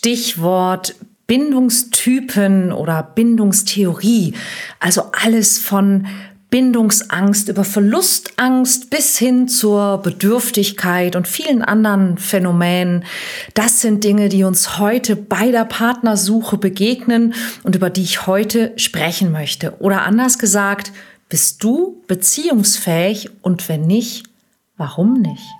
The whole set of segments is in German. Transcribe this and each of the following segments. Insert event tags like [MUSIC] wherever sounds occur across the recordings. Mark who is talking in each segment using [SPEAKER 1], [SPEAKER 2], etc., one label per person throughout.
[SPEAKER 1] Stichwort Bindungstypen oder Bindungstheorie. Also alles von Bindungsangst über Verlustangst bis hin zur Bedürftigkeit und vielen anderen Phänomenen. Das sind Dinge, die uns heute bei der Partnersuche begegnen und über die ich heute sprechen möchte. Oder anders gesagt, bist du beziehungsfähig und wenn nicht, warum nicht?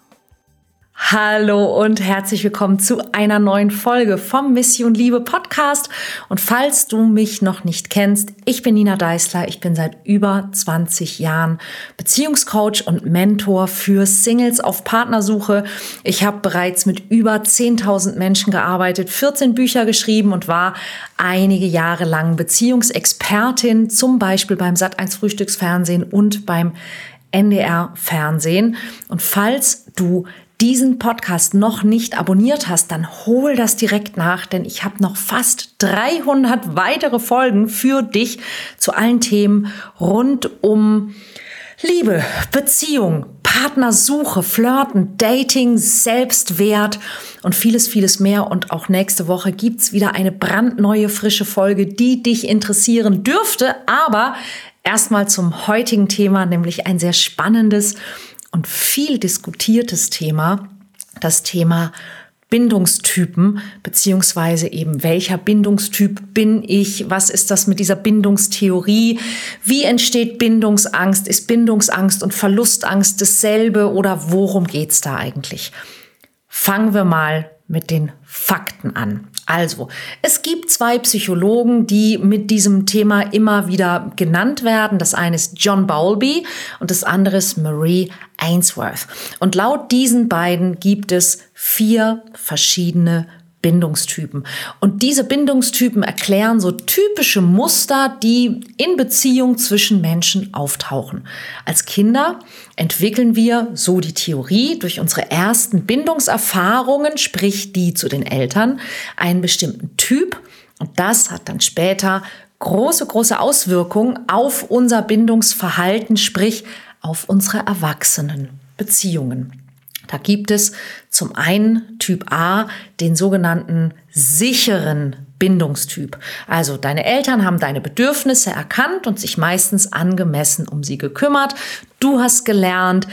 [SPEAKER 1] Hallo und herzlich willkommen zu einer neuen Folge vom Mission Liebe Podcast. Und falls du mich noch nicht kennst, ich bin Nina Deißler. Ich bin seit über 20 Jahren Beziehungscoach und Mentor für Singles auf Partnersuche. Ich habe bereits mit über 10.000 Menschen gearbeitet, 14 Bücher geschrieben und war einige Jahre lang Beziehungsexpertin, zum Beispiel beim Sat1 Frühstücksfernsehen und beim NDR Fernsehen. Und falls du diesen Podcast noch nicht abonniert hast, dann hol das direkt nach, denn ich habe noch fast 300 weitere Folgen für dich zu allen Themen rund um Liebe, Beziehung, Partnersuche, Flirten, Dating, Selbstwert und vieles, vieles mehr. Und auch nächste Woche gibt's wieder eine brandneue, frische Folge, die dich interessieren dürfte. Aber erstmal zum heutigen Thema, nämlich ein sehr spannendes und viel diskutiertes Thema, das Thema Bindungstypen, beziehungsweise eben welcher Bindungstyp bin ich? Was ist das mit dieser Bindungstheorie? Wie entsteht Bindungsangst? Ist Bindungsangst und Verlustangst dasselbe oder worum geht's da eigentlich? Fangen wir mal mit den Fakten an. Also, es gibt zwei Psychologen, die mit diesem Thema immer wieder genannt werden. Das eine ist John Bowlby und das andere ist Marie Ainsworth. Und laut diesen beiden gibt es vier verschiedene Bindungstypen. Und diese Bindungstypen erklären so typische Muster, die in Beziehung zwischen Menschen auftauchen. Als Kinder entwickeln wir, so die Theorie, durch unsere ersten Bindungserfahrungen, sprich die zu den Eltern, einen bestimmten Typ. Und das hat dann später große, große Auswirkungen auf unser Bindungsverhalten, sprich auf unsere Erwachsenenbeziehungen. Da gibt es zum einen Typ A, den sogenannten sicheren Bindungstyp. Also deine Eltern haben deine Bedürfnisse erkannt und sich meistens angemessen um sie gekümmert. Du hast gelernt,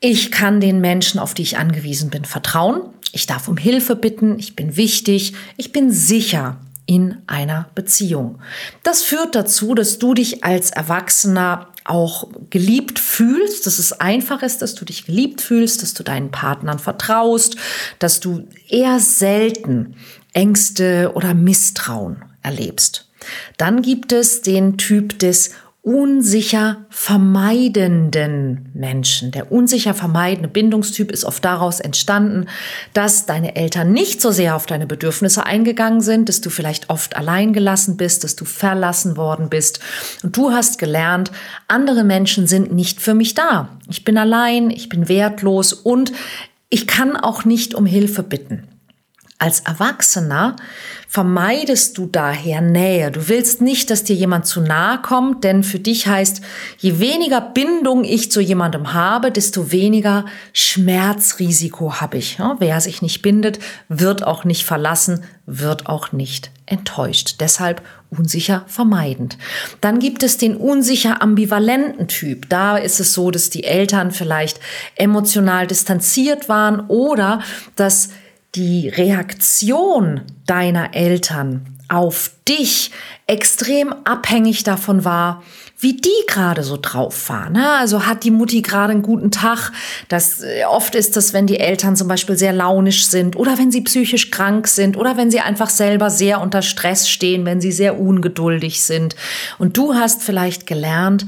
[SPEAKER 1] ich kann den Menschen, auf die ich angewiesen bin, vertrauen. Ich darf um Hilfe bitten. Ich bin wichtig. Ich bin sicher in einer Beziehung. Das führt dazu, dass du dich als Erwachsener auch geliebt fühlst, dass es einfach ist, dass du dich geliebt fühlst, dass du deinen Partnern vertraust, dass du eher selten Ängste oder Misstrauen erlebst. Dann gibt es den Typ des unsicher vermeidenden Menschen. Der unsicher vermeidende Bindungstyp ist oft daraus entstanden, dass deine Eltern nicht so sehr auf deine Bedürfnisse eingegangen sind, dass du vielleicht oft allein gelassen bist, dass du verlassen worden bist. Und du hast gelernt, andere Menschen sind nicht für mich da. Ich bin allein, ich bin wertlos und ich kann auch nicht um Hilfe bitten. Als Erwachsener vermeidest du daher Nähe. Du willst nicht, dass dir jemand zu nahe kommt, denn für dich heißt, je weniger Bindung ich zu jemandem habe, desto weniger Schmerzrisiko habe ich. wer sich nicht bindet, wird auch nicht verlassen, wird auch nicht enttäuscht. Deshalb unsicher vermeidend. Dann gibt es den unsicher ambivalenten Typ. Da ist es so, dass die Eltern vielleicht emotional distanziert waren oder dass die Reaktion deiner Eltern auf dich extrem abhängig davon war, wie die gerade so drauf waren. Ne? Also hat die Mutti gerade einen guten Tag. Das äh, oft ist das, wenn die Eltern zum Beispiel sehr launisch sind oder wenn sie psychisch krank sind oder wenn sie einfach selber sehr unter Stress stehen, wenn sie sehr ungeduldig sind. Und du hast vielleicht gelernt,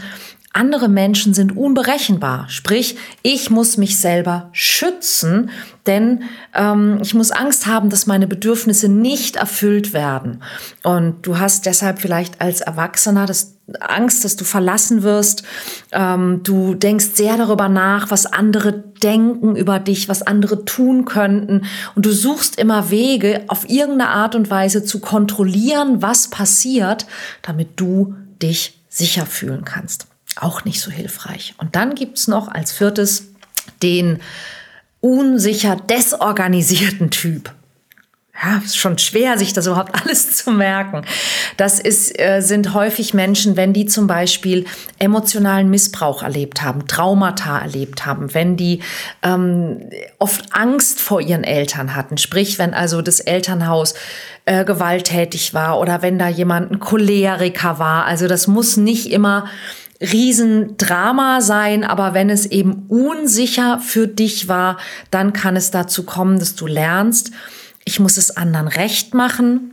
[SPEAKER 1] andere Menschen sind unberechenbar. Sprich, ich muss mich selber schützen, denn ähm, ich muss Angst haben, dass meine Bedürfnisse nicht erfüllt werden. Und du hast deshalb vielleicht als Erwachsener das Angst, dass du verlassen wirst. Ähm, du denkst sehr darüber nach, was andere denken über dich, was andere tun könnten. Und du suchst immer Wege, auf irgendeine Art und Weise zu kontrollieren, was passiert, damit du dich sicher fühlen kannst auch nicht so hilfreich. Und dann gibt's noch als viertes den unsicher desorganisierten Typ. Ja, ist schon schwer, sich das überhaupt [LAUGHS] alles zu merken. Das ist, äh, sind häufig Menschen, wenn die zum Beispiel emotionalen Missbrauch erlebt haben, Traumata erlebt haben, wenn die ähm, oft Angst vor ihren Eltern hatten. Sprich, wenn also das Elternhaus äh, gewalttätig war oder wenn da jemand ein Choleriker war. Also das muss nicht immer Riesendrama sein, aber wenn es eben unsicher für dich war, dann kann es dazu kommen, dass du lernst, ich muss es anderen recht machen,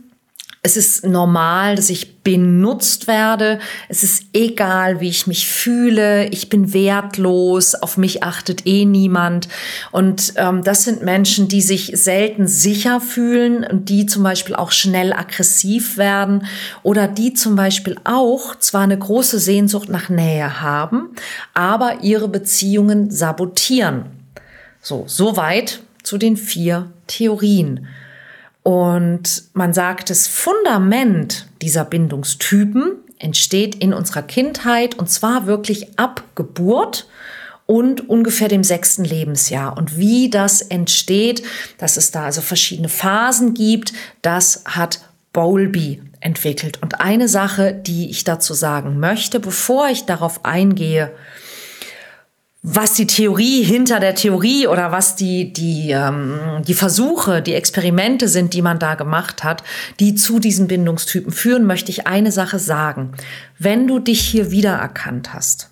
[SPEAKER 1] es ist normal, dass ich benutzt werde. Es ist egal, wie ich mich fühle. Ich bin wertlos. Auf mich achtet eh niemand. Und ähm, das sind Menschen, die sich selten sicher fühlen und die zum Beispiel auch schnell aggressiv werden oder die zum Beispiel auch zwar eine große Sehnsucht nach Nähe haben, aber ihre Beziehungen sabotieren. So, soweit zu den vier Theorien. Und man sagt, das Fundament dieser Bindungstypen entsteht in unserer Kindheit und zwar wirklich ab Geburt und ungefähr dem sechsten Lebensjahr. Und wie das entsteht, dass es da also verschiedene Phasen gibt, das hat Bowlby entwickelt. Und eine Sache, die ich dazu sagen möchte, bevor ich darauf eingehe, was die Theorie hinter der Theorie oder was die, die, ähm, die Versuche, die Experimente sind, die man da gemacht hat, die zu diesen Bindungstypen führen, möchte ich eine Sache sagen. Wenn du dich hier wiedererkannt hast,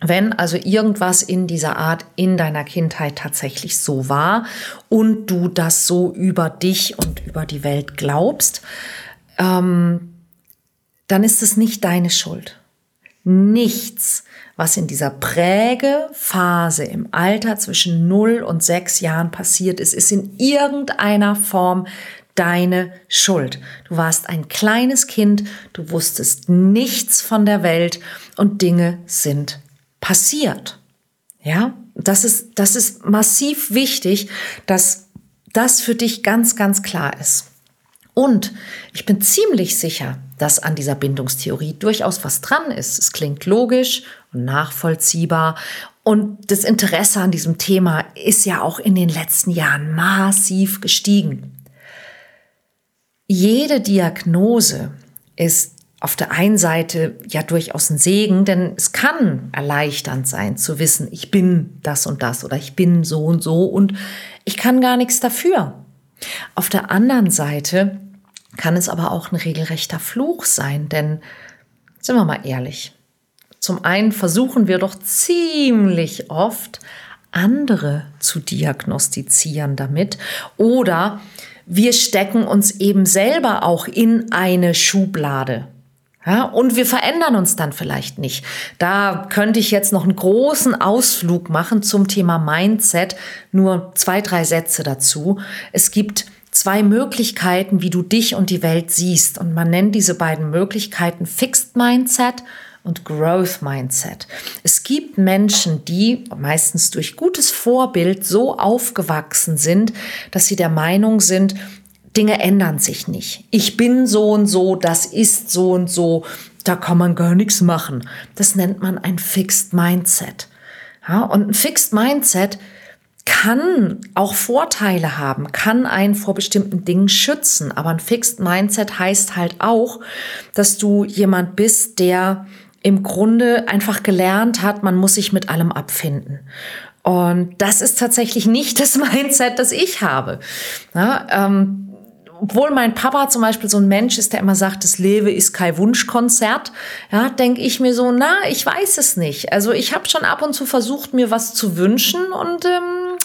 [SPEAKER 1] wenn also irgendwas in dieser Art in deiner Kindheit tatsächlich so war und du das so über dich und über die Welt glaubst, ähm, dann ist es nicht deine Schuld. Nichts was in dieser Prägephase im Alter zwischen 0 und 6 Jahren passiert ist, ist in irgendeiner Form deine Schuld. Du warst ein kleines Kind, du wusstest nichts von der Welt und Dinge sind passiert. Ja, das ist, das ist massiv wichtig, dass das für dich ganz, ganz klar ist. Und ich bin ziemlich sicher, dass an dieser Bindungstheorie durchaus was dran ist. Es klingt logisch nachvollziehbar. Und das Interesse an diesem Thema ist ja auch in den letzten Jahren massiv gestiegen. Jede Diagnose ist auf der einen Seite ja durchaus ein Segen, denn es kann erleichternd sein zu wissen, ich bin das und das oder ich bin so und so und ich kann gar nichts dafür. Auf der anderen Seite kann es aber auch ein regelrechter Fluch sein, denn sind wir mal ehrlich, zum einen versuchen wir doch ziemlich oft, andere zu diagnostizieren damit oder wir stecken uns eben selber auch in eine Schublade. Ja, und wir verändern uns dann vielleicht nicht. Da könnte ich jetzt noch einen großen Ausflug machen zum Thema Mindset. Nur zwei, drei Sätze dazu. Es gibt zwei Möglichkeiten, wie du dich und die Welt siehst. Und man nennt diese beiden Möglichkeiten Fixed Mindset und Growth Mindset. Es gibt Menschen, die meistens durch gutes Vorbild so aufgewachsen sind, dass sie der Meinung sind, Dinge ändern sich nicht. Ich bin so und so, das ist so und so, da kann man gar nichts machen. Das nennt man ein Fixed Mindset. Ja, und ein Fixed Mindset kann auch Vorteile haben, kann einen vor bestimmten Dingen schützen. Aber ein Fixed Mindset heißt halt auch, dass du jemand bist, der im Grunde einfach gelernt hat, man muss sich mit allem abfinden. Und das ist tatsächlich nicht [LAUGHS] das Mindset, das ich habe. Ja, ähm, obwohl mein Papa zum Beispiel so ein Mensch ist, der immer sagt, das Leben ist kein Wunschkonzert, ja, denke ich mir so, na, ich weiß es nicht. Also ich habe schon ab und zu versucht, mir was zu wünschen und ähm,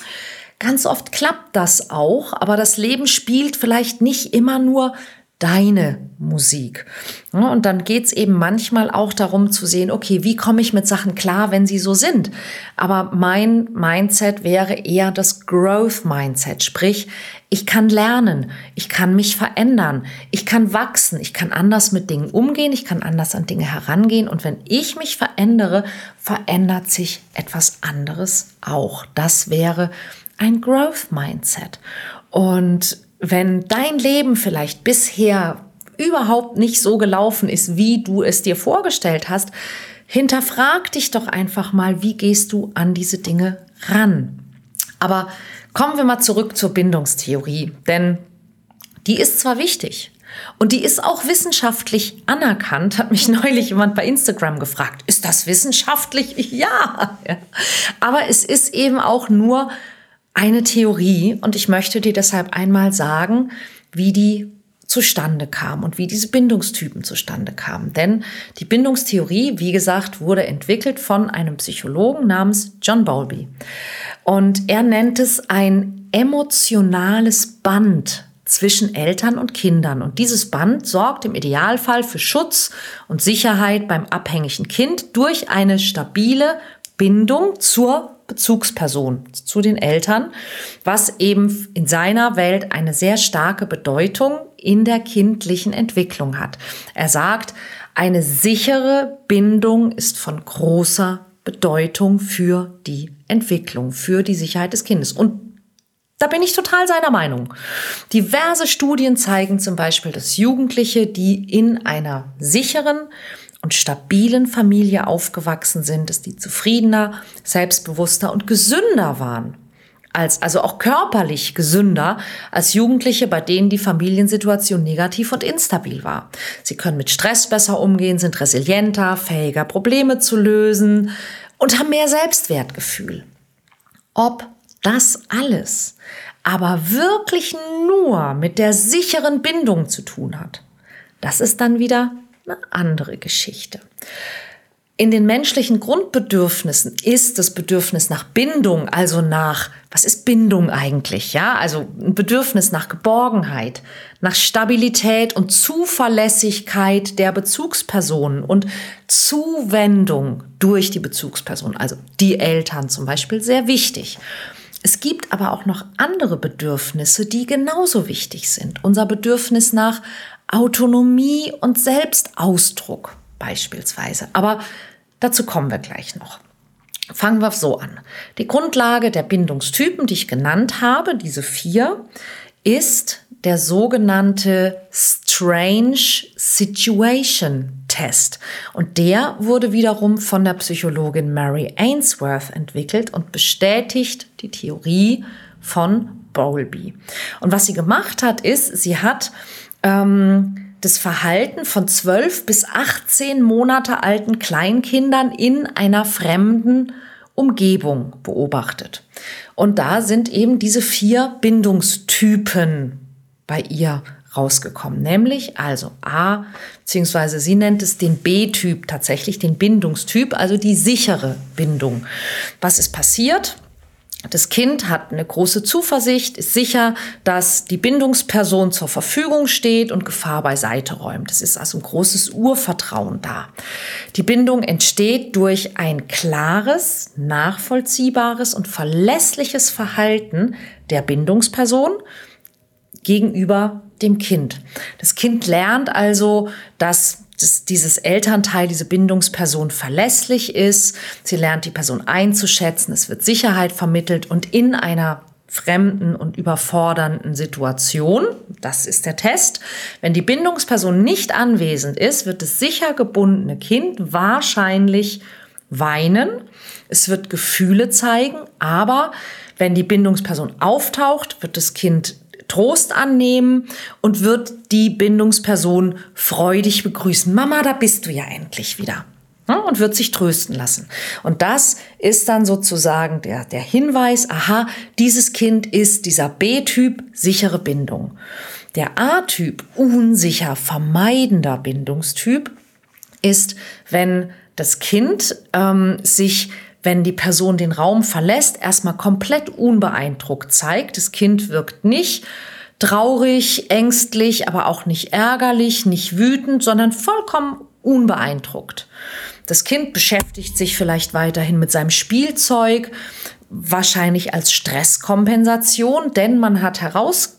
[SPEAKER 1] ganz oft klappt das auch, aber das Leben spielt vielleicht nicht immer nur deine Musik. Und dann geht's eben manchmal auch darum zu sehen, okay, wie komme ich mit Sachen klar, wenn sie so sind? Aber mein Mindset wäre eher das Growth Mindset, sprich, ich kann lernen, ich kann mich verändern, ich kann wachsen, ich kann anders mit Dingen umgehen, ich kann anders an Dinge herangehen und wenn ich mich verändere, verändert sich etwas anderes auch. Das wäre ein Growth Mindset. Und wenn dein Leben vielleicht bisher überhaupt nicht so gelaufen ist, wie du es dir vorgestellt hast, hinterfrag dich doch einfach mal, wie gehst du an diese Dinge ran. Aber kommen wir mal zurück zur Bindungstheorie, denn die ist zwar wichtig, und die ist auch wissenschaftlich anerkannt, hat mich [LAUGHS] neulich jemand bei Instagram gefragt. Ist das wissenschaftlich? [LAUGHS] Ja. Aber es ist eben auch nur eine Theorie und ich möchte dir deshalb einmal sagen, wie die zustande kam und wie diese Bindungstypen zustande kamen. Denn die Bindungstheorie, wie gesagt, wurde entwickelt von einem Psychologen namens John Bowlby. Und er nennt es ein emotionales Band zwischen Eltern und Kindern. Und dieses Band sorgt im Idealfall für Schutz und Sicherheit beim abhängigen Kind durch eine stabile Bindung zur Bezugsperson, zu den Eltern, was eben in seiner Welt eine sehr starke Bedeutung in der kindlichen Entwicklung hat. Er sagt, eine sichere Bindung ist von großer Bedeutung für die Entwicklung, für die Sicherheit des Kindes. Und da bin ich total seiner Meinung. Diverse Studien zeigen zum Beispiel, dass Jugendliche, die in einer sicheren und stabilen Familie aufgewachsen sind, dass die zufriedener, selbstbewusster und gesünder waren. Als, also auch körperlich gesünder als Jugendliche, bei denen die Familiensituation negativ und instabil war. Sie können mit Stress besser umgehen, sind resilienter, fähiger, Probleme zu lösen und haben mehr Selbstwertgefühl. Ob das alles aber wirklich nur mit der sicheren Bindung zu tun hat, das ist dann wieder eine andere Geschichte. In den menschlichen Grundbedürfnissen ist das Bedürfnis nach Bindung, also nach, was ist Bindung eigentlich? Ja, also ein Bedürfnis nach Geborgenheit, nach Stabilität und Zuverlässigkeit der Bezugspersonen und Zuwendung durch die Bezugsperson, also die Eltern zum Beispiel, sehr wichtig. Es gibt aber auch noch andere Bedürfnisse, die genauso wichtig sind. Unser Bedürfnis nach Autonomie und Selbstausdruck beispielsweise. Aber dazu kommen wir gleich noch. Fangen wir so an. Die Grundlage der Bindungstypen, die ich genannt habe, diese vier, ist der sogenannte Strange Situation Test. Und der wurde wiederum von der Psychologin Mary Ainsworth entwickelt und bestätigt die Theorie von Bowlby. Und was sie gemacht hat, ist, sie hat ähm, das Verhalten von 12 bis 18 Monate alten Kleinkindern in einer fremden Umgebung beobachtet. Und da sind eben diese vier Bindungstypen bei ihr rausgekommen, nämlich also A, beziehungsweise sie nennt es den B-Typ tatsächlich, den Bindungstyp, also die sichere Bindung. Was ist passiert? Das Kind hat eine große Zuversicht, ist sicher, dass die Bindungsperson zur Verfügung steht und Gefahr beiseite räumt. Es ist also ein großes Urvertrauen da. Die Bindung entsteht durch ein klares, nachvollziehbares und verlässliches Verhalten der Bindungsperson gegenüber dem Kind. Das Kind lernt also, dass dass dieses Elternteil, diese Bindungsperson verlässlich ist. Sie lernt die Person einzuschätzen. Es wird Sicherheit vermittelt und in einer fremden und überfordernden Situation, das ist der Test, wenn die Bindungsperson nicht anwesend ist, wird das sicher gebundene Kind wahrscheinlich weinen. Es wird Gefühle zeigen, aber wenn die Bindungsperson auftaucht, wird das Kind Trost annehmen und wird die Bindungsperson freudig begrüßen. Mama, da bist du ja endlich wieder. Und wird sich trösten lassen. Und das ist dann sozusagen der, der Hinweis, aha, dieses Kind ist dieser B-Typ, sichere Bindung. Der A-Typ, unsicher, vermeidender Bindungstyp, ist, wenn das Kind ähm, sich wenn die Person den Raum verlässt, erstmal komplett unbeeindruckt zeigt. Das Kind wirkt nicht traurig, ängstlich, aber auch nicht ärgerlich, nicht wütend, sondern vollkommen unbeeindruckt. Das Kind beschäftigt sich vielleicht weiterhin mit seinem Spielzeug, wahrscheinlich als Stresskompensation, denn man hat herausgefunden,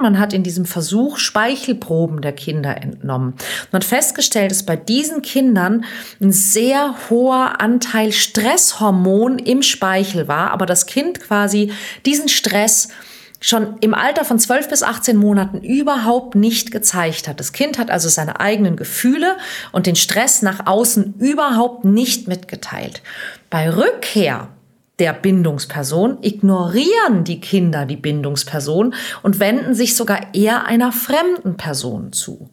[SPEAKER 1] man hat in diesem Versuch Speichelproben der Kinder entnommen. Man hat festgestellt, dass bei diesen Kindern ein sehr hoher Anteil Stresshormon im Speichel war, aber das Kind quasi diesen Stress schon im Alter von 12 bis 18 Monaten überhaupt nicht gezeigt hat. Das Kind hat also seine eigenen Gefühle und den Stress nach außen überhaupt nicht mitgeteilt. Bei Rückkehr der Bindungsperson ignorieren die Kinder die Bindungsperson und wenden sich sogar eher einer fremden Person zu.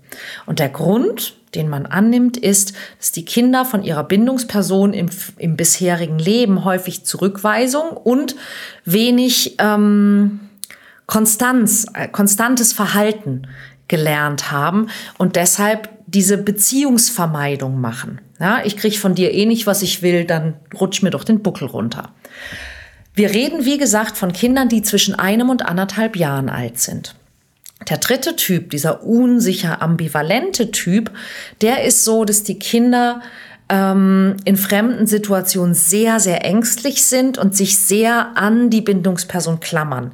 [SPEAKER 1] Und der Grund, den man annimmt, ist, dass die Kinder von ihrer Bindungsperson im, im bisherigen Leben häufig Zurückweisung und wenig ähm, Konstanz, äh, konstantes Verhalten gelernt haben und deshalb diese Beziehungsvermeidung machen. Ja, ich kriege von dir eh nicht, was ich will, dann rutsch mir doch den Buckel runter. Wir reden, wie gesagt, von Kindern, die zwischen einem und anderthalb Jahren alt sind. Der dritte Typ, dieser unsicher ambivalente Typ, der ist so, dass die Kinder ähm, in fremden Situationen sehr, sehr ängstlich sind und sich sehr an die Bindungsperson klammern.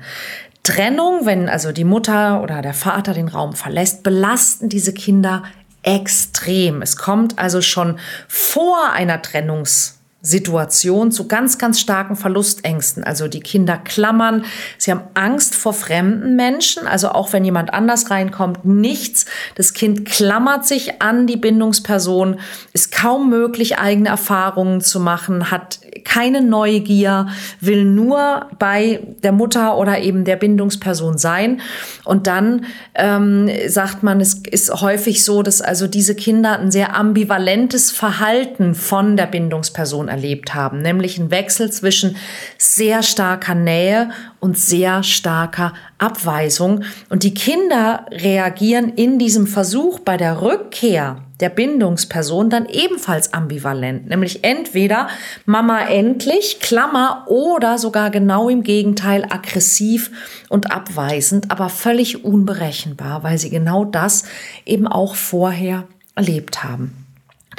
[SPEAKER 1] Trennung, wenn also die Mutter oder der Vater den Raum verlässt, belasten diese Kinder extrem. Es kommt also schon vor einer Trennungs Situation zu ganz, ganz starken Verlustängsten. Also die Kinder klammern, sie haben Angst vor fremden Menschen, also auch wenn jemand anders reinkommt, nichts. Das Kind klammert sich an die Bindungsperson, ist kaum möglich, eigene Erfahrungen zu machen, hat keine Neugier, will nur bei der Mutter oder eben der Bindungsperson sein. Und dann ähm, sagt man, es ist häufig so, dass also diese Kinder ein sehr ambivalentes Verhalten von der Bindungsperson erlebt haben, nämlich ein Wechsel zwischen sehr starker Nähe und sehr starker Abweisung. Und die Kinder reagieren in diesem Versuch bei der Rückkehr der Bindungsperson dann ebenfalls ambivalent, nämlich entweder Mama endlich, Klammer, oder sogar genau im Gegenteil aggressiv und abweisend, aber völlig unberechenbar, weil sie genau das eben auch vorher erlebt haben.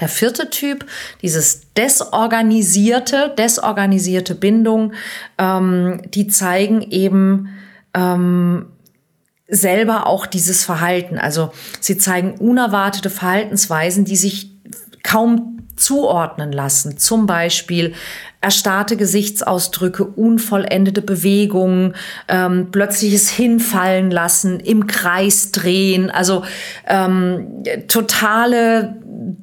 [SPEAKER 1] Der vierte Typ, dieses desorganisierte, desorganisierte Bindung, ähm, die zeigen eben ähm, selber auch dieses Verhalten. Also sie zeigen unerwartete Verhaltensweisen, die sich kaum zuordnen lassen. Zum Beispiel erstarrte Gesichtsausdrücke, unvollendete Bewegungen, ähm, plötzliches Hinfallen lassen, im Kreis drehen, also ähm, totale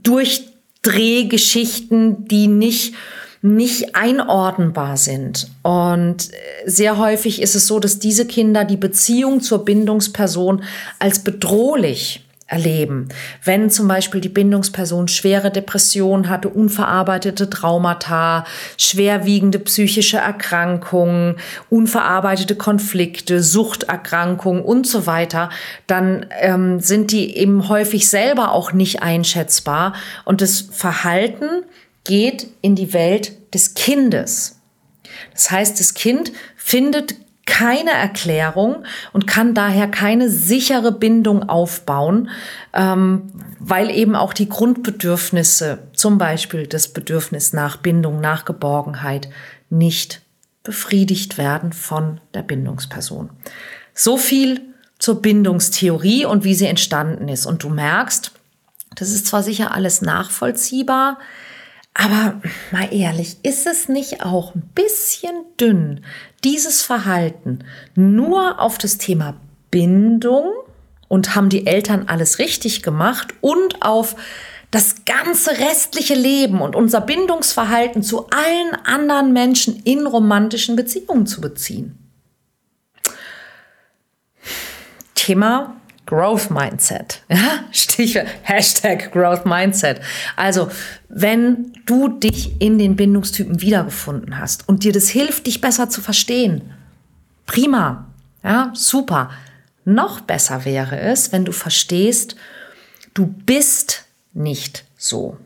[SPEAKER 1] Durchdrehgeschichten, die nicht nicht einordnbar sind. Und sehr häufig ist es so, dass diese Kinder die Beziehung zur Bindungsperson als bedrohlich erleben. Wenn zum Beispiel die Bindungsperson schwere Depressionen hatte, unverarbeitete Traumata, schwerwiegende psychische Erkrankungen, unverarbeitete Konflikte, Suchterkrankungen und so weiter, dann ähm, sind die eben häufig selber auch nicht einschätzbar und das Verhalten geht in die Welt des Kindes. Das heißt, das Kind findet keine Erklärung und kann daher keine sichere Bindung aufbauen, ähm, weil eben auch die Grundbedürfnisse, zum Beispiel das Bedürfnis nach Bindung, nach Geborgenheit, nicht befriedigt werden von der Bindungsperson. So viel zur Bindungstheorie und wie sie entstanden ist. Und du merkst, das ist zwar sicher alles nachvollziehbar, aber mal ehrlich, ist es nicht auch ein bisschen dünn, dieses Verhalten nur auf das Thema Bindung und haben die Eltern alles richtig gemacht und auf das ganze restliche Leben und unser Bindungsverhalten zu allen anderen Menschen in romantischen Beziehungen zu beziehen? Thema Growth Mindset. [LAUGHS] Ja, Stichwort Hashtag Growth Mindset. Also, wenn du dich in den Bindungstypen wiedergefunden hast und dir das hilft, dich besser zu verstehen, prima. Ja, super. Noch besser wäre es, wenn du verstehst, du bist nicht so.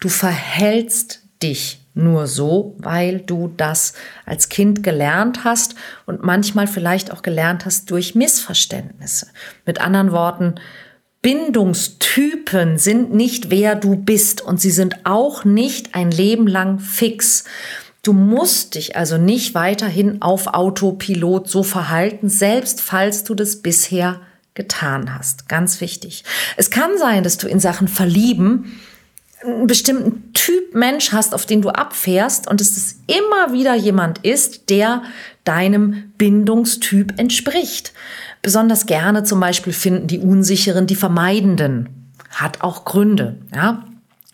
[SPEAKER 1] Du verhältst dich nur so, weil du das als Kind gelernt hast und manchmal vielleicht auch gelernt hast durch Missverständnisse. Mit anderen Worten, Bindungstypen sind nicht wer du bist und sie sind auch nicht ein Leben lang fix. Du musst dich also nicht weiterhin auf Autopilot so verhalten, selbst falls du das bisher getan hast. Ganz wichtig. Es kann sein, dass du in Sachen Verlieben einen bestimmten Typ Mensch hast, auf den du abfährst und es immer wieder jemand ist, der deinem Bindungstyp entspricht. Besonders gerne zum Beispiel finden die Unsicheren die Vermeidenden. Hat auch Gründe, ja.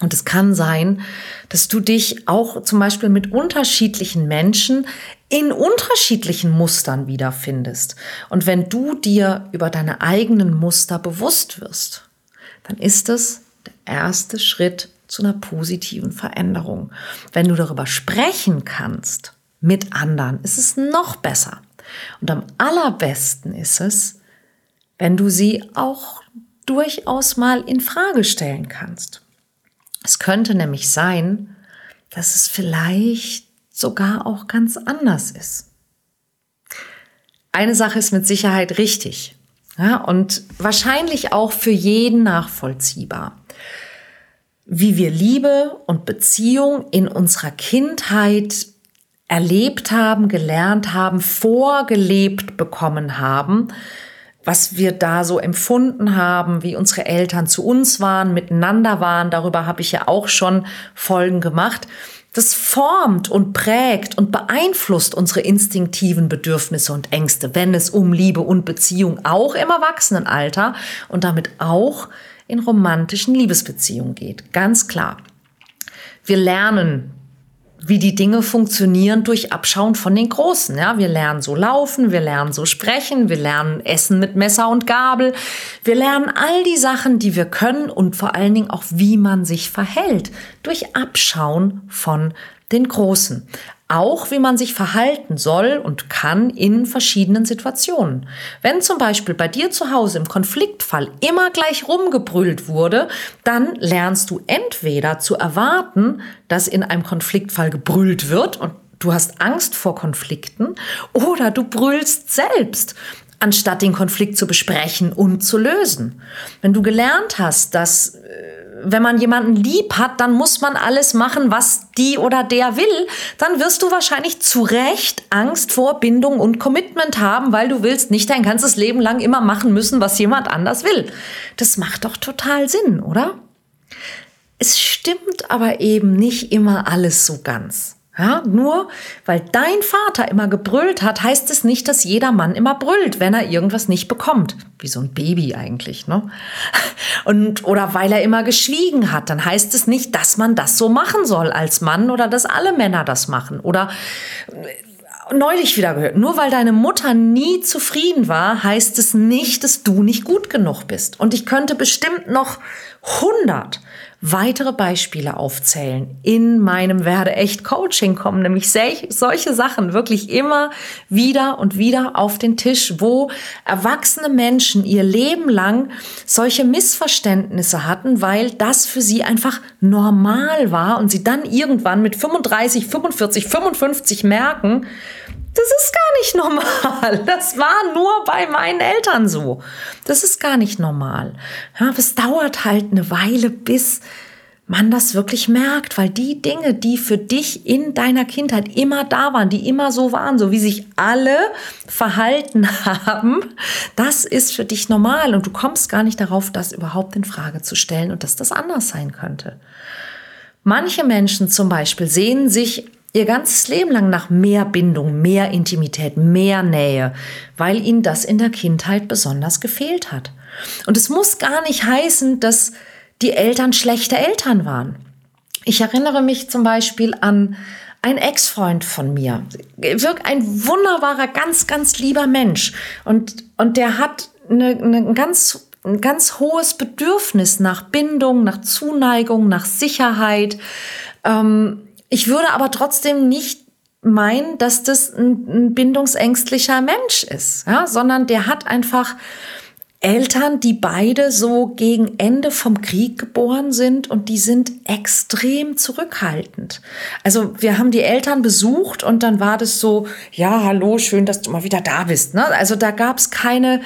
[SPEAKER 1] Und es kann sein, dass du dich auch zum Beispiel mit unterschiedlichen Menschen in unterschiedlichen Mustern wiederfindest. Und wenn du dir über deine eigenen Muster bewusst wirst, dann ist es der erste Schritt zu einer positiven Veränderung. Wenn du darüber sprechen kannst mit anderen, ist es noch besser. Und am allerbesten ist es, wenn du sie auch durchaus mal in Frage stellen kannst. Es könnte nämlich sein, dass es vielleicht sogar auch ganz anders ist. Eine Sache ist mit Sicherheit richtig ja, und wahrscheinlich auch für jeden nachvollziehbar wie wir Liebe und Beziehung in unserer Kindheit erlebt haben, gelernt haben, vorgelebt bekommen haben, was wir da so empfunden haben, wie unsere Eltern zu uns waren, miteinander waren, darüber habe ich ja auch schon Folgen gemacht. Das formt und prägt und beeinflusst unsere instinktiven Bedürfnisse und Ängste, wenn es um Liebe und Beziehung auch im Erwachsenenalter und damit auch in romantischen Liebesbeziehungen geht. Ganz klar. Wir lernen, wie die Dinge funktionieren durch Abschauen von den Großen. Ja, wir lernen so laufen, wir lernen so sprechen, wir lernen essen mit Messer und Gabel. Wir lernen all die Sachen, die wir können und vor allen Dingen auch, wie man sich verhält durch Abschauen von den Großen auch wie man sich verhalten soll und kann in verschiedenen Situationen. Wenn zum Beispiel bei dir zu Hause im Konfliktfall immer gleich rumgebrüllt wurde, dann lernst du entweder zu erwarten, dass in einem Konfliktfall gebrüllt wird und du hast Angst vor Konflikten oder du brüllst selbst anstatt den Konflikt zu besprechen und zu lösen. Wenn du gelernt hast, dass äh, wenn man jemanden lieb hat, dann muss man alles machen, was die oder der will, dann wirst du wahrscheinlich zu Recht Angst vor Bindung und Commitment haben, weil du willst nicht dein ganzes Leben lang immer machen müssen, was jemand anders will. Das macht doch total Sinn, oder? Es stimmt aber eben nicht immer alles so ganz. Ja, nur weil dein Vater immer gebrüllt hat, heißt es nicht, dass jeder Mann immer brüllt, wenn er irgendwas nicht bekommt. Wie so ein Baby eigentlich, ne? Und, oder weil er immer geschwiegen hat, dann heißt es nicht, dass man das so machen soll als Mann oder dass alle Männer das machen. Oder äh, neulich wieder gehört, nur weil deine Mutter nie zufrieden war, heißt es nicht, dass du nicht gut genug bist. Und ich könnte bestimmt noch hundert weitere Beispiele aufzählen. In meinem Werde echt Coaching kommen nämlich solche Sachen wirklich immer wieder und wieder auf den Tisch, wo erwachsene Menschen ihr Leben lang solche Missverständnisse hatten, weil das für sie einfach normal war und sie dann irgendwann mit 35, 45, 55 merken, das ist gar nicht normal. [LAUGHS] Das war nur bei meinen Eltern so. Das ist gar nicht normal. Ja, es dauert halt eine Weile, bis man das wirklich merkt, weil die Dinge, die für dich in deiner Kindheit immer da waren, die immer so waren, so wie sich alle verhalten [LAUGHS] haben, das ist für dich normal und du kommst gar nicht darauf, das überhaupt in Frage zu stellen und dass das anders sein könnte. Manche Menschen zum Beispiel sehen sich ihr ganzes Leben lang nach mehr Bindung, mehr Intimität, mehr Nähe, weil ihnen das in der Kindheit besonders gefehlt hat. Und es muss gar nicht heißen, dass die Eltern schlechte Eltern waren. Ich erinnere mich zum Beispiel an einen Ex-Freund von mir. Wirkt ein wunderbarer, ganz, ganz lieber Mensch. Und, und der hat eine, eine ganz, ein ganz hohes Bedürfnis nach Bindung, nach Zuneigung, nach Sicherheit. Ähm, ich würde aber trotzdem nicht meinen, dass das ein, ein bindungsängstlicher Mensch ist, ja, sondern der hat einfach Eltern, die beide so gegen Ende vom Krieg geboren sind und die sind extrem zurückhaltend. Also wir haben die Eltern besucht und dann war das so, ja, hallo, schön, dass du mal wieder da bist. Ne? Also da gab es keine,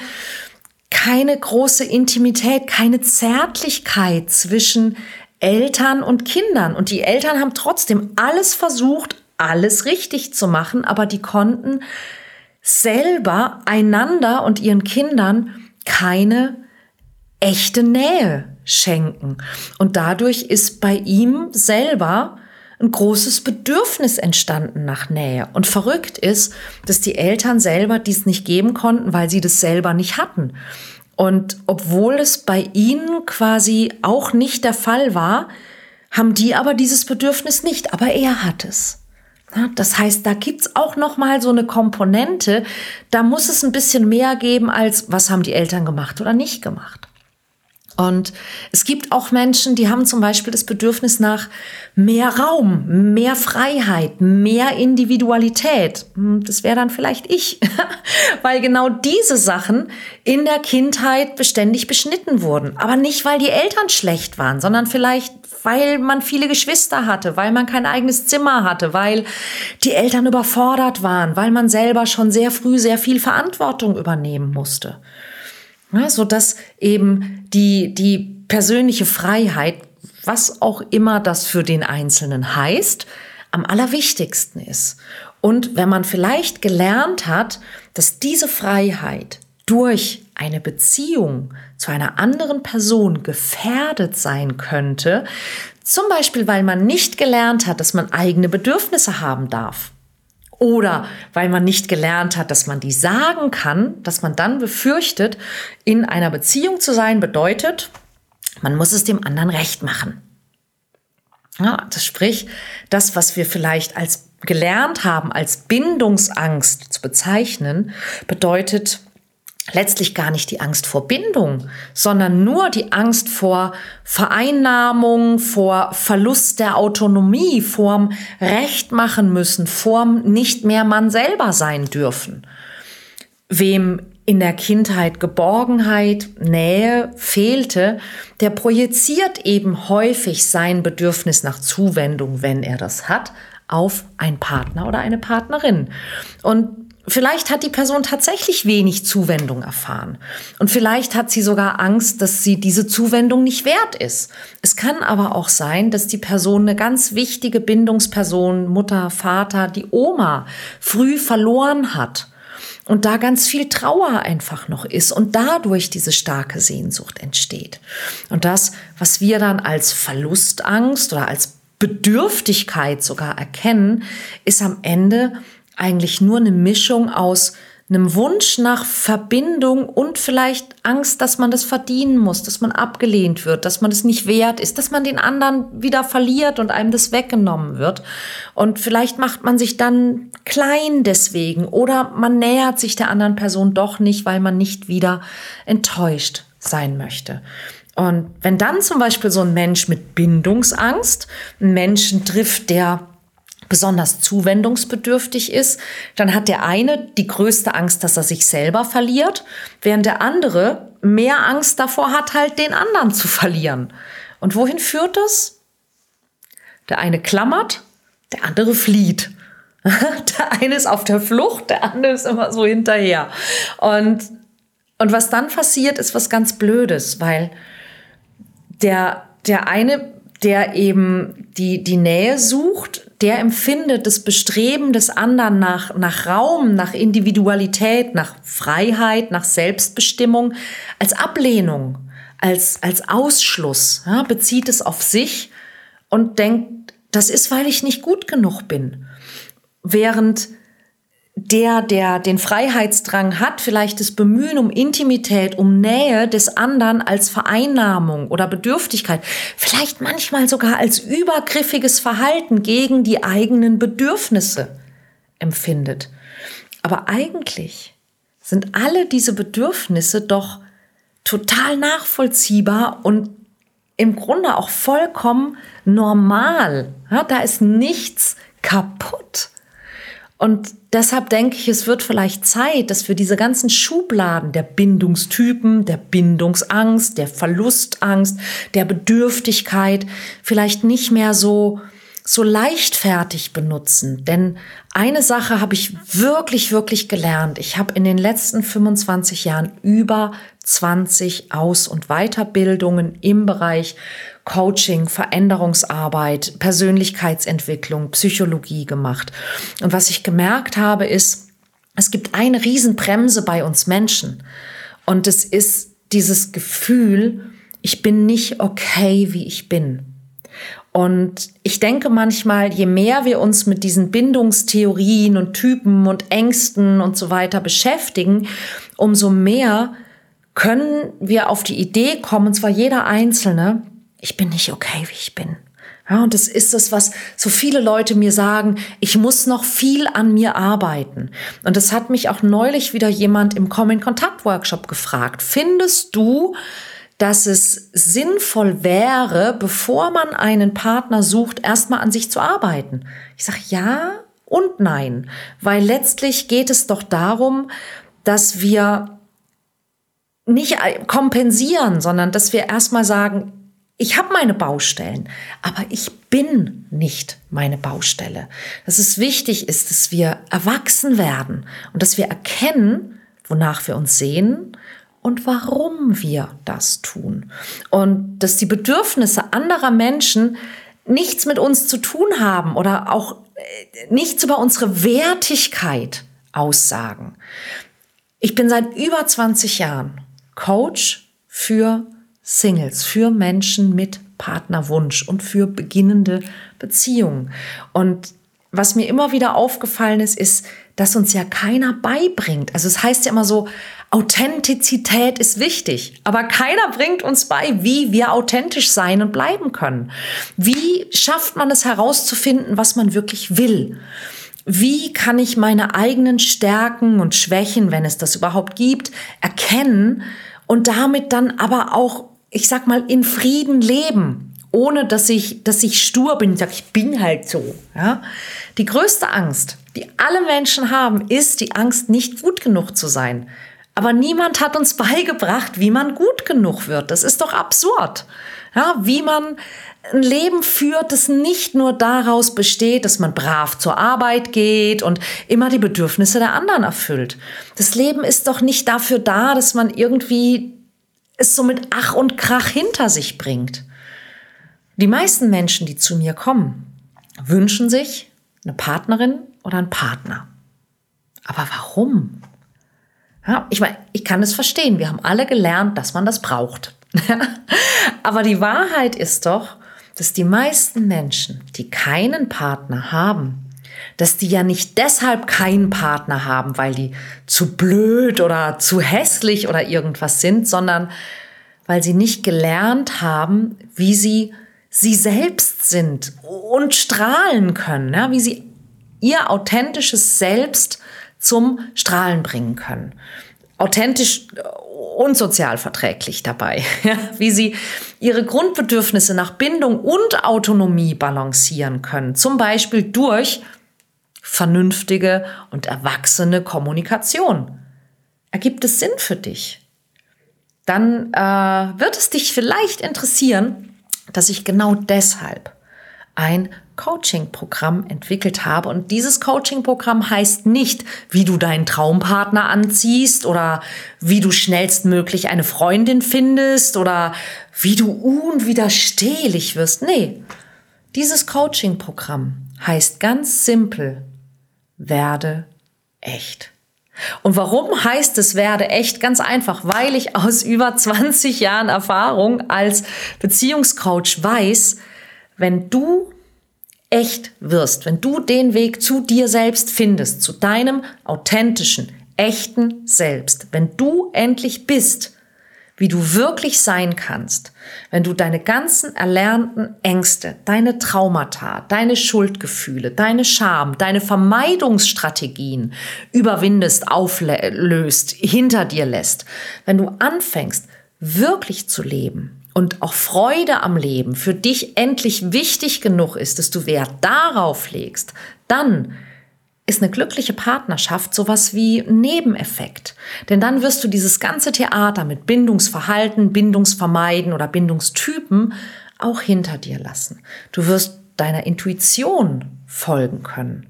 [SPEAKER 1] keine große Intimität, keine Zärtlichkeit zwischen Eltern und Kindern. Und die Eltern haben trotzdem alles versucht, alles richtig zu machen, aber die konnten selber einander und ihren Kindern keine echte Nähe schenken. Und dadurch ist bei ihm selber ein großes Bedürfnis entstanden nach Nähe. Und verrückt ist, dass die Eltern selber dies nicht geben konnten, weil sie das selber nicht hatten. Und obwohl es bei ihnen quasi auch nicht der Fall war, haben die aber dieses Bedürfnis nicht, aber er hat es. Das heißt, da gibt's auch noch mal so eine Komponente, da muss es ein bisschen mehr geben als was haben die Eltern gemacht oder nicht gemacht. Und es gibt auch Menschen, die haben zum Beispiel das Bedürfnis nach mehr Raum, mehr Freiheit, mehr Individualität. Hm, das wäre dann vielleicht ich, [LAUGHS] weil genau diese Sachen in der Kindheit beständig beschnitten wurden. Aber nicht, weil die Eltern schlecht waren, sondern vielleicht, weil man viele Geschwister hatte, weil man kein eigenes Zimmer hatte, weil die Eltern überfordert waren, weil man selber schon sehr früh sehr viel Verantwortung übernehmen musste. Ja, so dass eben die, die persönliche Freiheit, was auch immer das für den Einzelnen heißt, am allerwichtigsten ist. Und wenn man vielleicht gelernt hat, dass diese Freiheit durch eine Beziehung zu einer anderen Person gefährdet sein könnte, zum Beispiel weil man nicht gelernt hat, dass man eigene Bedürfnisse haben darf, oder weil man nicht gelernt hat, dass man die sagen kann, dass man dann befürchtet, in einer Beziehung zu sein bedeutet, man muss es dem anderen recht machen. Ja, das sprich, das, was wir vielleicht als gelernt haben, als Bindungsangst zu bezeichnen, bedeutet letztlich gar nicht die Angst vor Bindung, sondern nur die Angst vor Vereinnahmung, vor Verlust der Autonomie, vorm Recht machen müssen, vorm nicht mehr man selber sein dürfen. Wem in der Kindheit Geborgenheit, Nähe fehlte, der projiziert eben häufig sein Bedürfnis nach Zuwendung, wenn er das hat, auf einen Partner oder eine Partnerin. Und Vielleicht hat die Person tatsächlich wenig Zuwendung erfahren. Und vielleicht hat sie sogar Angst, dass sie diese Zuwendung nicht wert ist. Es kann aber auch sein, dass die Person eine ganz wichtige Bindungsperson, Mutter, Vater, die Oma, früh verloren hat. Und da ganz viel Trauer einfach noch ist und dadurch diese starke Sehnsucht entsteht. Und das, was wir dann als Verlustangst oder als Bedürftigkeit sogar erkennen, ist am Ende eigentlich nur eine Mischung aus einem Wunsch nach Verbindung und vielleicht Angst, dass man das verdienen muss, dass man abgelehnt wird, dass man es das nicht wert ist, dass man den anderen wieder verliert und einem das weggenommen wird. Und vielleicht macht man sich dann klein deswegen oder man nähert sich der anderen Person doch nicht, weil man nicht wieder enttäuscht sein möchte. Und wenn dann zum Beispiel so ein Mensch mit Bindungsangst einen Menschen trifft, der besonders zuwendungsbedürftig ist, dann hat der eine die größte Angst, dass er sich selber verliert, während der andere mehr Angst davor hat, halt den anderen zu verlieren. Und wohin führt das? Der eine klammert, der andere flieht. [LAUGHS] Der eine ist auf der Flucht, der andere ist immer so hinterher. Und, und was dann passiert, ist was ganz Blödes, weil der, der eine, der eben die, die Nähe sucht, der empfindet das Bestreben des anderen nach, nach Raum, nach Individualität, nach Freiheit, nach Selbstbestimmung als Ablehnung, als, als Ausschluss, ja, bezieht es auf sich und denkt, das ist, weil ich nicht gut genug bin. Während der, der den Freiheitsdrang hat, vielleicht das Bemühen um Intimität, um Nähe des anderen als Vereinnahmung oder Bedürftigkeit, vielleicht manchmal sogar als übergriffiges Verhalten gegen die eigenen Bedürfnisse empfindet. Aber eigentlich sind alle diese Bedürfnisse doch total nachvollziehbar und im Grunde auch vollkommen normal. Ja, da ist nichts kaputt. Und deshalb denke ich, es wird vielleicht Zeit, dass wir diese ganzen Schubladen der Bindungstypen, der Bindungsangst, der Verlustangst, der Bedürftigkeit vielleicht nicht mehr so so leichtfertig benutzen. Denn eine Sache habe ich wirklich, wirklich gelernt. Ich habe in den letzten 25 Jahren über 20 Aus- und Weiterbildungen im Bereich Coaching, Veränderungsarbeit, Persönlichkeitsentwicklung, Psychologie gemacht. Und was ich gemerkt habe, ist, es gibt eine Riesenbremse bei uns Menschen. Und es ist dieses Gefühl, ich bin nicht okay, wie ich bin. Und ich denke manchmal, je mehr wir uns mit diesen Bindungstheorien und Typen und Ängsten und so weiter beschäftigen, umso mehr können wir auf die Idee kommen, und zwar jeder Einzelne, ich bin nicht okay, wie ich bin. Ja, und das ist es, was so viele Leute mir sagen, ich muss noch viel an mir arbeiten. Und das hat mich auch neulich wieder jemand im Common Kontakt Workshop gefragt. Findest du, dass es sinnvoll wäre, bevor man einen Partner sucht, erstmal an sich zu arbeiten? Ich sage ja und nein, weil letztlich geht es doch darum, dass wir nicht kompensieren, sondern dass wir erstmal sagen, ich habe meine Baustellen, aber ich bin nicht meine Baustelle. Dass es wichtig ist, dass wir erwachsen werden und dass wir erkennen, wonach wir uns sehen und warum wir das tun. Und dass die Bedürfnisse anderer Menschen nichts mit uns zu tun haben oder auch äh, nichts über unsere Wertigkeit aussagen. Ich bin seit über 20 Jahren Coach für Singles, für Menschen mit Partnerwunsch und für beginnende Beziehungen. Und was mir immer wieder aufgefallen ist, ist, dass uns ja keiner beibringt. Also es heißt ja immer so, Authentizität ist wichtig, aber keiner bringt uns bei, wie wir authentisch sein und bleiben können. Wie schafft man es herauszufinden, was man wirklich will? Wie kann ich meine eigenen Stärken und Schwächen, wenn es das überhaupt gibt, erkennen und damit dann aber auch ich sag mal, in Frieden leben, ohne dass ich, dass ich stur bin und sage, ich bin halt so. Ja? Die größte Angst, die alle Menschen haben, ist die Angst, nicht gut genug zu sein. Aber niemand hat uns beigebracht, wie man gut genug wird. Das ist doch absurd. Ja, wie man ein Leben führt, das nicht nur daraus besteht, dass man brav zur Arbeit geht und immer die Bedürfnisse der anderen erfüllt. Das Leben ist doch nicht dafür da, dass man irgendwie es so mit Ach und Krach hinter sich bringt. Die meisten Menschen, die zu mir kommen, wünschen sich eine Partnerin oder einen Partner. Aber warum? Ja, ich meine, ich kann es verstehen. Wir haben alle gelernt, dass man das braucht. [LAUGHS] Aber die Wahrheit ist doch, dass die meisten Menschen, die keinen Partner haben, dass die ja nicht deshalb keinen Partner haben, weil die zu blöd oder zu hässlich oder irgendwas sind, sondern weil sie nicht gelernt haben, wie sie sie selbst sind und strahlen können, ja, wie sie ihr authentisches Selbst zum Strahlen bringen können. Authentisch und sozialverträglich dabei, [LAUGHS] ja, wie sie ihre Grundbedürfnisse nach Bindung und Autonomie balancieren können, zum Beispiel durch vernünftige und erwachsene Kommunikation. Ergibt es Sinn für dich? Dann äh, wird es dich vielleicht interessieren, dass ich genau deshalb ein Coaching-Programm entwickelt habe. Und dieses Coaching-Programm heißt nicht, wie du deinen Traumpartner anziehst oder wie du schnellstmöglich eine Freundin findest oder wie du unwiderstehlich wirst. Nee, dieses Coaching-Programm heißt ganz simpel werde echt. Und warum heißt es werde echt? Ganz einfach, weil ich aus [LAUGHS] über 20 Jahren Erfahrung als Beziehungscoach weiß, wenn du echt wirst, wenn du den Weg zu dir selbst findest, zu deinem authentischen, echten Selbst, wenn du endlich bist, wie du wirklich sein kannst, wenn du deine ganzen erlernten Ängste, deine Traumata, deine Schuldgefühle, deine Scham, deine Vermeidungsstrategien überwindest, auflöst, hinter dir lässt, wenn du anfängst, wirklich zu leben und auch Freude am Leben für dich endlich wichtig genug ist, dass du Wert darauf legst, dann ist eine glückliche Partnerschaft sowas wie Nebeneffekt. Denn dann wirst du dieses ganze Theater mit Bindungsverhalten, Bindungsvermeiden oder Bindungstypen auch hinter dir lassen. Du wirst deiner Intuition folgen können.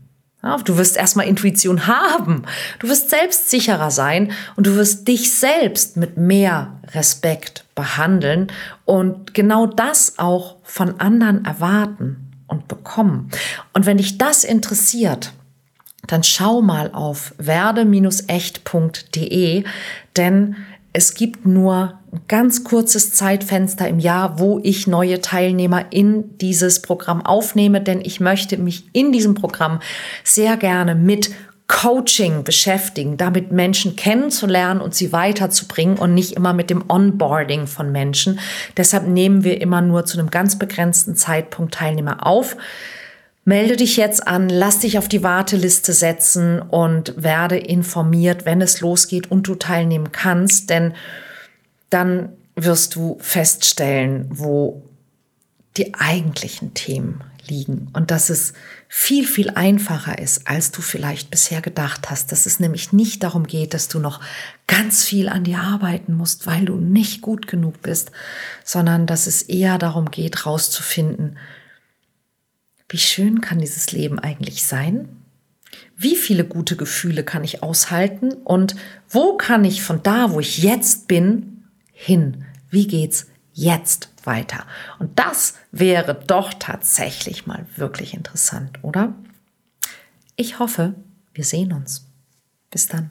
[SPEAKER 1] Du wirst erstmal Intuition haben. Du wirst selbstsicherer sein und du wirst dich selbst mit mehr Respekt behandeln und genau das auch von anderen erwarten und bekommen. Und wenn dich das interessiert, dann schau mal auf werde-echt.de, denn es gibt nur ein ganz kurzes Zeitfenster im Jahr, wo ich neue Teilnehmer in dieses Programm aufnehme, denn ich möchte mich in diesem Programm sehr gerne mit Coaching beschäftigen, damit Menschen kennenzulernen und sie weiterzubringen und nicht immer mit dem Onboarding von Menschen. Deshalb nehmen wir immer nur zu einem ganz begrenzten Zeitpunkt Teilnehmer auf. Melde dich jetzt an, lass dich auf die Warteliste setzen und werde informiert, wenn es losgeht und du teilnehmen kannst, denn dann wirst du feststellen, wo die eigentlichen Themen liegen und dass es viel, viel einfacher ist, als du vielleicht bisher gedacht hast. Dass es nämlich nicht darum geht, dass du noch ganz viel an dir arbeiten musst, weil du nicht gut genug bist, sondern dass es eher darum geht, rauszufinden, wie schön kann dieses Leben eigentlich sein? Wie viele gute Gefühle kann ich aushalten? Und wo kann ich von da, wo ich jetzt bin, hin? Wie geht's jetzt weiter? Und das wäre doch tatsächlich mal wirklich interessant, oder? Ich hoffe, wir sehen uns. Bis dann.